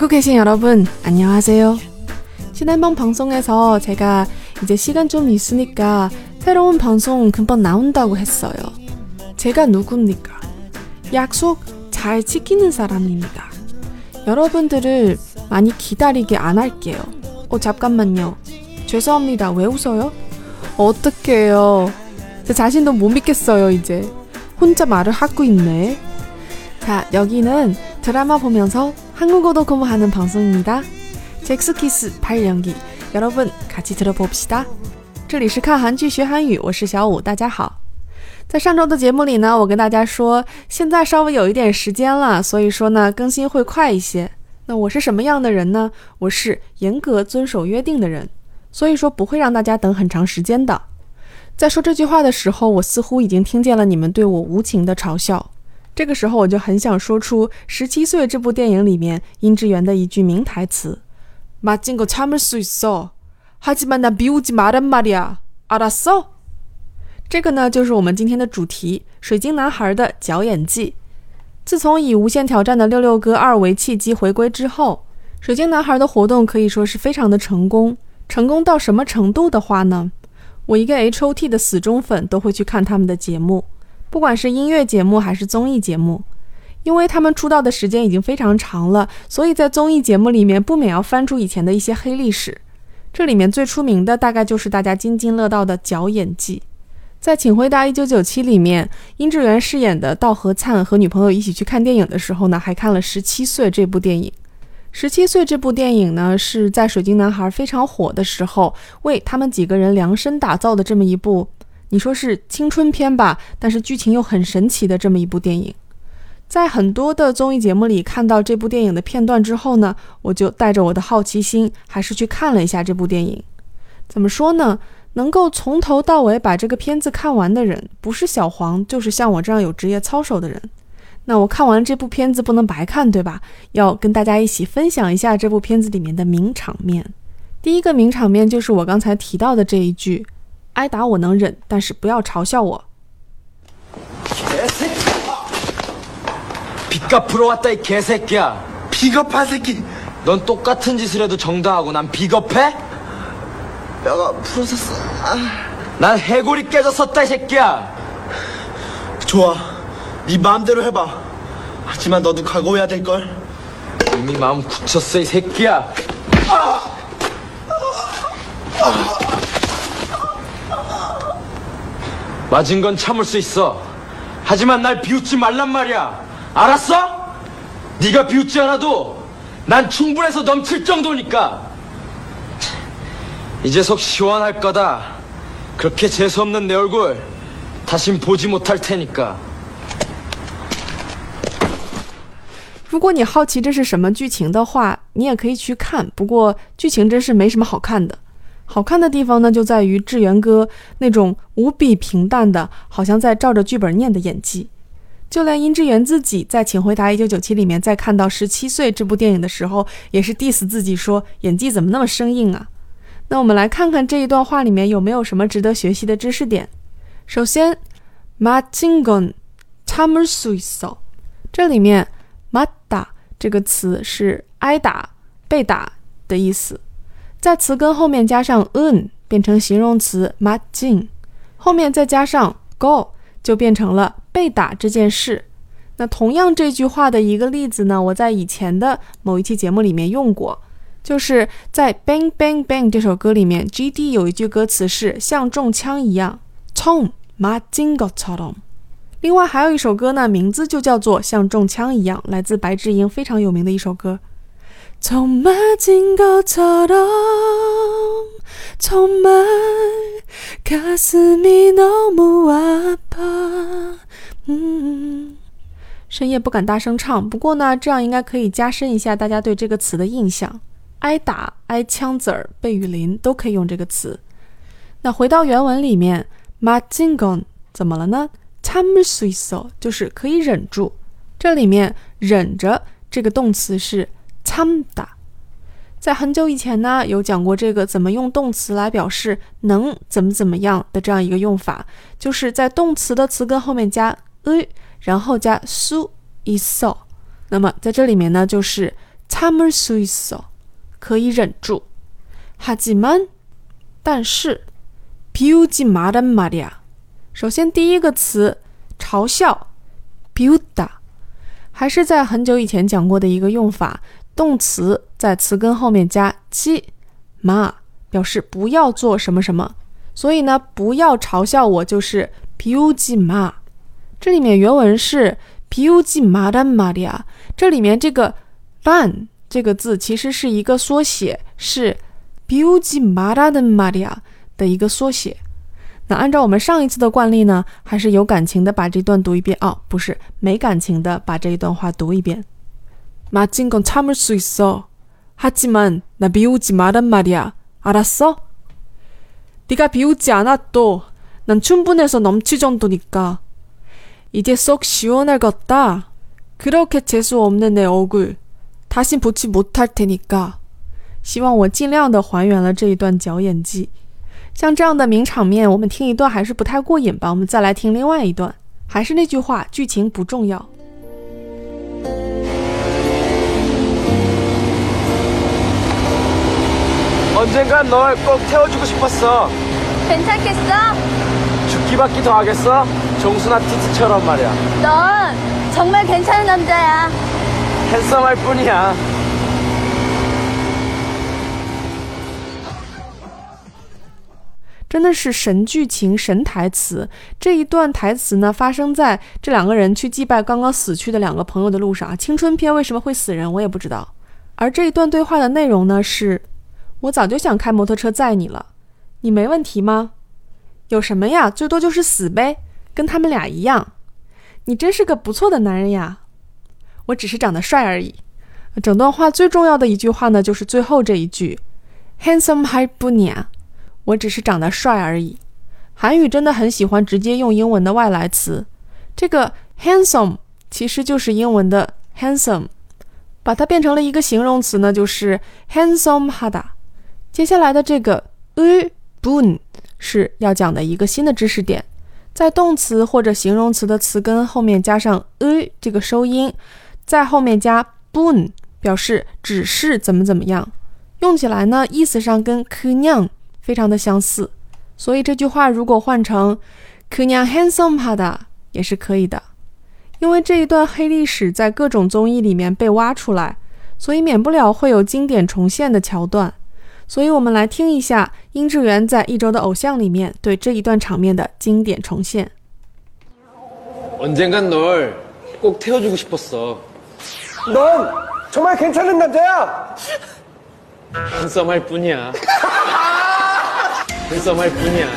듣고 계신 여러분, 안녕하세요. 지난번 방송에서 제가 이제 시간 좀 있으니까 새로운 방송 금방 나온다고 했어요. 제가 누굽니까? 약속 잘 지키는 사람입니다. 여러분들을 많이 기다리게 안 할게요. 어, 잠깐만요. 죄송합니다. 왜 웃어요? 어떡해요. 제 자신도 못 믿겠어요, 이제. 혼자 말을 하고 있네. 자, 여기는 드라마 보면서 한국어도 공부하는 방송입니다. 잭스키스 발연기 여러분 같이 들어봅시다. 这里是看韩剧学韩语，我是小五，大家好。在上周的节目里呢，我跟大家说，现在稍微有一点时间了，所以说呢，更新会快一些。那我是什么样的人呢？我是严格遵守约定的人，所以说不会让大家等很长时间的。在说这句话的时候，我似乎已经听见了你们对我无情的嘲笑。 这个时候，我就很想说出《十七岁》这部电影里面殷志源的一句名台词：“마진거참을수있어하지만난비우지말란말이야알았어？”这个呢，就是我们今天的主题——水晶男孩的脚演技。自从以《无限挑战》的六六哥二为契机回归之后，水晶男孩的活动可以说是非常的成功。成功到什么程度的话呢？我一个 H O T 的死忠粉都会去看他们的节目。 不管是音乐节目还是综艺节目，因为他们出道的时间已经非常长了，所以在综艺节目里面不免要翻出以前的一些黑历史。这里面最出名的大概就是大家津津乐道的脚演技。在《请回答一九九七》里面，殷志源饰演的道和灿和女朋友一起去看电影的时候呢，还看了《十七岁》这部电影。《十七岁》这部电影呢，是在水晶男孩非常火的时候为他们几个人量身打造的这么一部。你说是青春片吧，但是剧情又很神奇的这么一部电影，在很多的综艺节目里看到这部电影的片段之后呢，我就带着我的好奇心，还是去看了一下这部电影。怎么说呢？能够从头到尾把这个片子看完的人，不是小黄，就是像我这样有职业操守的人。那我看完这部片子不能白看，对吧？要跟大家一起分享一下这部片子里面的名场面。第一个名场面就是我刚才提到的这一句。 挨打我能忍，但是不要嘲笑我。개새끼빚값풀어왔다이개새끼야비겁한새끼넌똑같은짓을해도정당하고난비겁해뼈가부러졌어아난해골이깨졌었다이새끼야좋아네마음대로해봐하지만너도각오해야될걸이미마음굳혔어이새끼야 맞은 건 참을 수 있어. 하지만 날 비웃지 말란 말이야. 알았어? 네가 비웃지 않아도 난 충분해서 넘칠 정도니까. 이제 속 시원할 거다. 그렇게 재수없는 내 얼굴 다신 보지 못할 테니까. 如果你好奇这是什么剧情的话，你也可以去看。不过剧情真是没什么好看的。 好看的地方呢，就在于志源哥那种无比平淡的，好像在照着剧本念的演技。就连殷志源自己在《请回答一九九七》里面，在看到《十七岁》这部电影的时候，也是 diss 自己说演技怎么那么生硬啊。那我们来看看这一段话里面有没有什么值得学习的知识点。首先，맞은건참을수있어这里面맞다这个词是挨打、被打的意思。 在词根后面加上 un 变成形容词 m a j i n 后面再加上 go 就变成了被打这件事。那同样这句话的一个例子呢，我在以前的某一期节目里面用过，就是在 Bang Bang Bang 这首歌里面，G D 有一句歌词是像中枪一样，tom ma jingle tom。另外还有一首歌呢，名字就叫做像中枪一样，来自白智英非常有名的一首歌。총맞은것처럼정말가슴이너무아파嗯，深夜不敢大声唱，不过呢，这样应该可以加深一下大家对这个词的印象。挨打、挨枪子儿、被雨淋都可以用这个词。那回到原文里面，맞은건怎么了呢？참을수있어就是可以忍住。这里面忍着这个动词是。 参打，在很久以前呢，有讲过这个怎么用动词来表示能怎么怎么样的这样一个用法，就是在动词的词根后面加 e，然后加 su i so。那么在这里面呢，就是 참을수있어可以忍住。하지만但是비웃지말란말이야。首先第一个词嘲笑비웃다，还是在很久以前讲过的一个用法， 动词在词根后面加七马，表示不要做什么什么。所以呢，不要嘲笑我，就是 p u j i ma。这里面原文是 p u j i ma dan ma d i a 这里面这个 ban 这个字其实是一个缩写，是 p u j i ma dan ma d i a 的一个缩写。那按照我们上一次的惯例呢，还是有感情的把这段读一遍、哦，不是没感情的把这一段话读一遍。 맞은건참을수있어하지만나비웃지말란말이야알았어네가비웃지않아도난충분해서넘칠정도니까이제쏙시원할것다그렇게재수없는내얼굴다신보지못할테니까希望我尽量的还原了这一段脚演技。像这样的名场面，我们听一段还是不太过瘾吧？我们再来听另外一段。还是那句话，剧情不重要。 언젠간 널 꼭 태워주고 싶었어. 괜찮겠어? 죽기밖에 더 하겠어? 정수나 티티처럼 말이야. 넌 정말 괜찮은 남자야. 핸섬할 뿐이야. 真的是神剧情、神台词。这一段台词呢，发生在这两个人去祭拜刚刚死去的两个朋友的路上啊。青春片为什么会死人，我也不知道。而这一段对话的内容呢，是： 我早就想开摩托车载你了，你没问题吗？有什么呀？最多就是死呗，跟他们俩一样。你真是个不错的男人呀，我只是长得帅而已。整段话最重要的一句话呢，就是最后这一句，handsome 还不撵，我只是长得帅而已。韩语真的很喜欢直接用英文的外来词，这个 handsome 其实就是英文的 handsome，把它变成了一个形容词呢，就是 handsome 하 다。 接下来的这个 “e bun” 是要讲的一个新的知识点，在动词或者形容词的词根后面加上 “e” 这个收音，在后面加 “bun” 表示只是怎么怎么样，用起来呢意思上跟 “kanya” 非常的相似，所以这句话如果换成 “kanya handsome pada” 也是可以的。因为这一段黑历史在各种综艺里面被挖出来，所以免不了会有经典重现的桥段。所以我们来听一下殷志源在《一周的偶像》里面对这一段场面的经典重现。 언젠간 널 꼭 태워주고 싶었어. 넌 정말 괜찮은 남자야. 핸섬할 뿐이야. 핸섬할 뿐이야.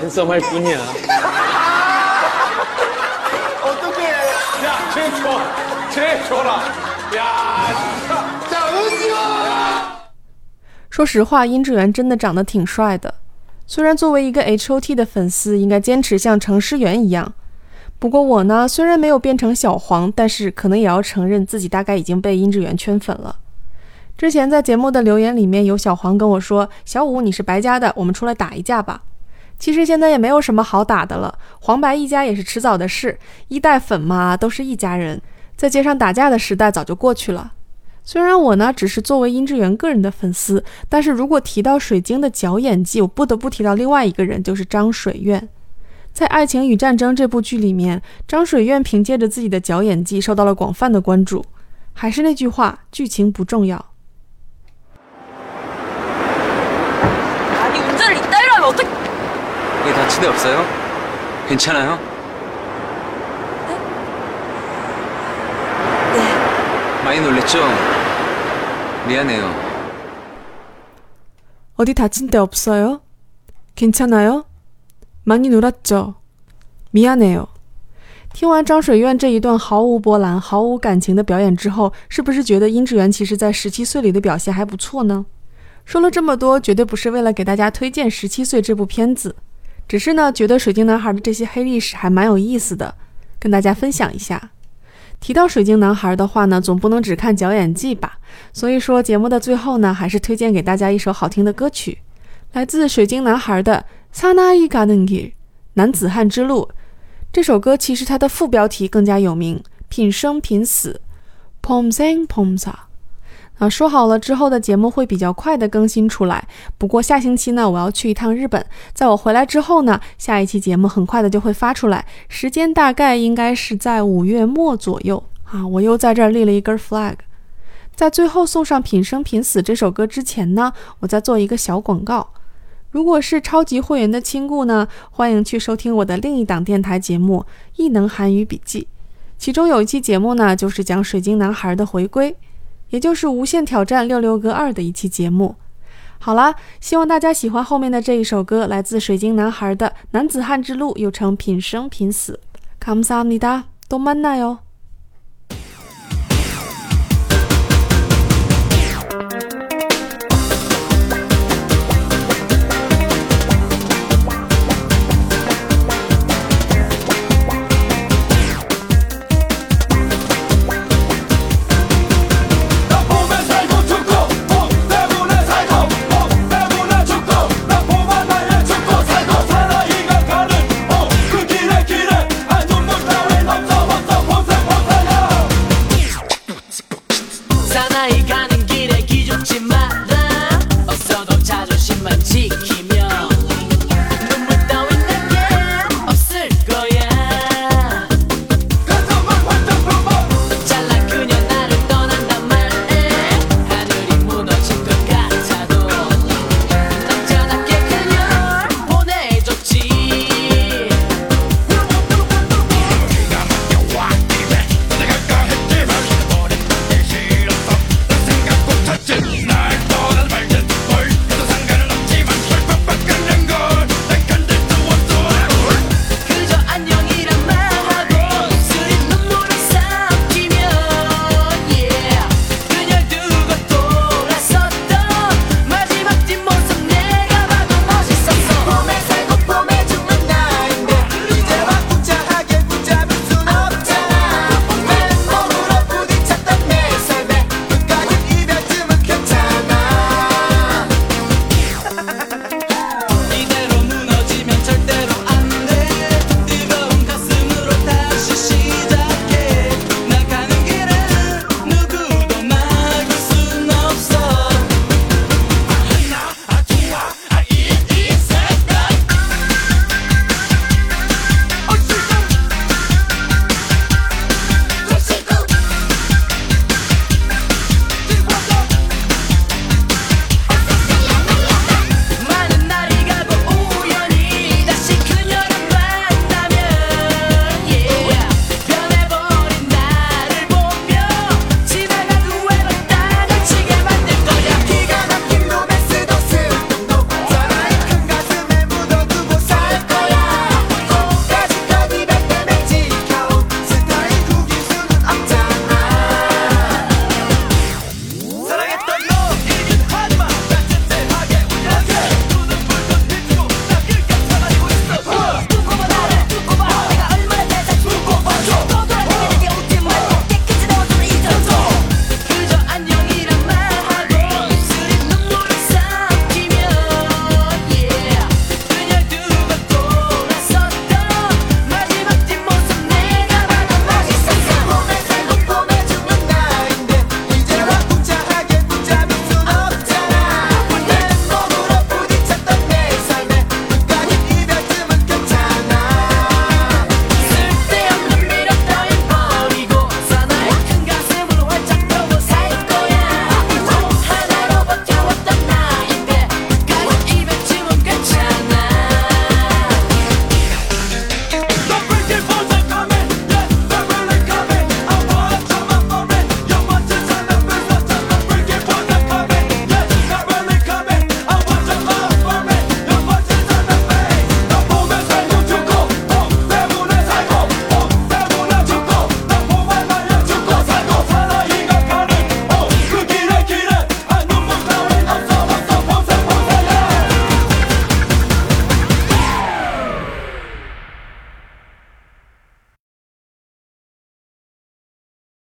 핸섬할 뿐이야. 어떡해. 야, 쟤 좋아. 쟤 좋아라. 야, 진짜. 자, 은지원! 说实话，殷志源真的长得挺帅的。虽然作为一个 H.O.T 的粉丝，应该坚持像程诗源一样，不过我呢，虽然没有变成小黄，但是可能也要承认自己大概已经被殷志源圈粉了。之前在节目的留言里面有小黄跟我说：“小五，你是白家的，我们出来打一架吧。”其实现在也没有什么好打的了，黄白一家也是迟早的事，一代粉嘛，都是一家人，在街上打架的时代早就过去了。虽然我呢只是作为殷志源个人的粉丝，但是如果提到水晶的脚演技，我不得不提到另外一个人，就是张水苑。在《爱情与战争》这部剧里面，张水苑凭借着自己的脚演技受到了广泛的关注。还是那句话，剧情不重要。 아니 운전을 이따위로 하면 어떡... 여기 다친 데 없어요? 괜찮아요? 많이 놀랬죠? 미안해요. 어디 다친 데 없어요? 괜찮아요? 많이 놀았죠? 미안해요. 听完张水苑这一段毫无波澜、毫无感情的表演之后，是不是觉得殷志源其实在《十七岁》里的表现还不错呢？说了这么多，绝对不是为了给大家推荐《十七岁》这部片子，只是呢，觉得水晶男孩的这些黑历史还蛮有意思的，跟大家分享一下。 提到水晶男孩的话呢，总不能只看脚演技吧，所以说节目的最后呢，还是推荐给大家一首好听的歌曲，来自水晶男孩的《사나이가는길》男子汉之路。这首歌其实它的副标题更加有名，品生品死。 봄생봄사。 啊，说好了之后的节目会比较快的更新出来。不过下星期呢，我要去一趟日本，在我回来之后呢，下一期节目很快的就会发出来，时间大概应该是在五月末左右啊。我又在这儿立了一根 flag。在最后送上《品生品死》这首歌之前呢，我再做一个小广告。如果是超级会员的亲故呢，欢迎去收听我的另一档电台节目《异能韩语笔记》，其中有一期节目呢，就是讲水晶男孩的回归。也就是《无限挑战六六哥二》的一期节目。好啦，希望大家喜欢后面的这一首歌，来自水晶男孩的《男子汉之路》，又称《品生品死》。감사합니 다， 都만나 요。